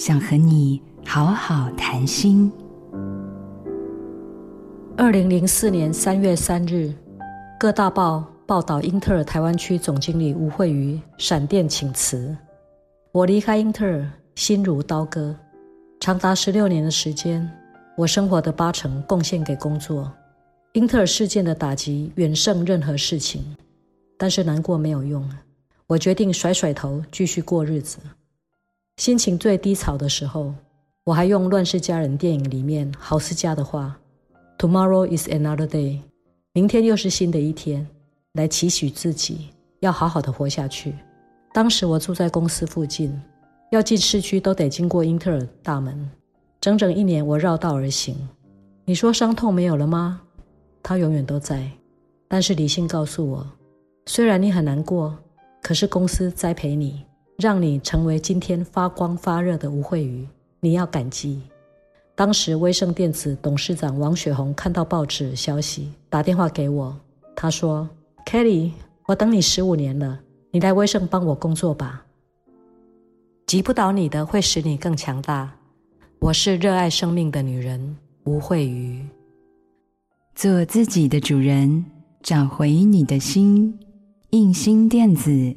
想和你好好谈心。二零零四年三月三日，各大报报道英特尔台湾区总经理吴惠瑜闪电请辞。我离开英特尔，心如刀割。长达十六年的时间，我生活的八成贡献给工作。英特尔事件的打击远胜任何事情，但是难过没有用。我决定甩甩头，继续过日子。心情最低潮的时候，我还用《乱世佳人》电影里面豪斯加的话：“Tomorrow is another day，明天又是新的一天。”来期许自己要好好的活下去。当时我住在公司附近，要进市区都得经过英特尔大门。整整一年，我绕道而行。你说伤痛没有了吗？它永远都在，但是理性告诉我，虽然你很难过，可是公司栽培你，让你成为今天发光发热的吴惠瑜，你要感激。当时威盛电子董事长王雪红看到报纸消息，打电话给我，他说：“Kelly，我等你十五年了，你来威盛帮我工作吧。击不倒你的，会使你更强大。我是热爱生命的女人，吴惠瑜。”做自己的主人，找回你的心。印心电子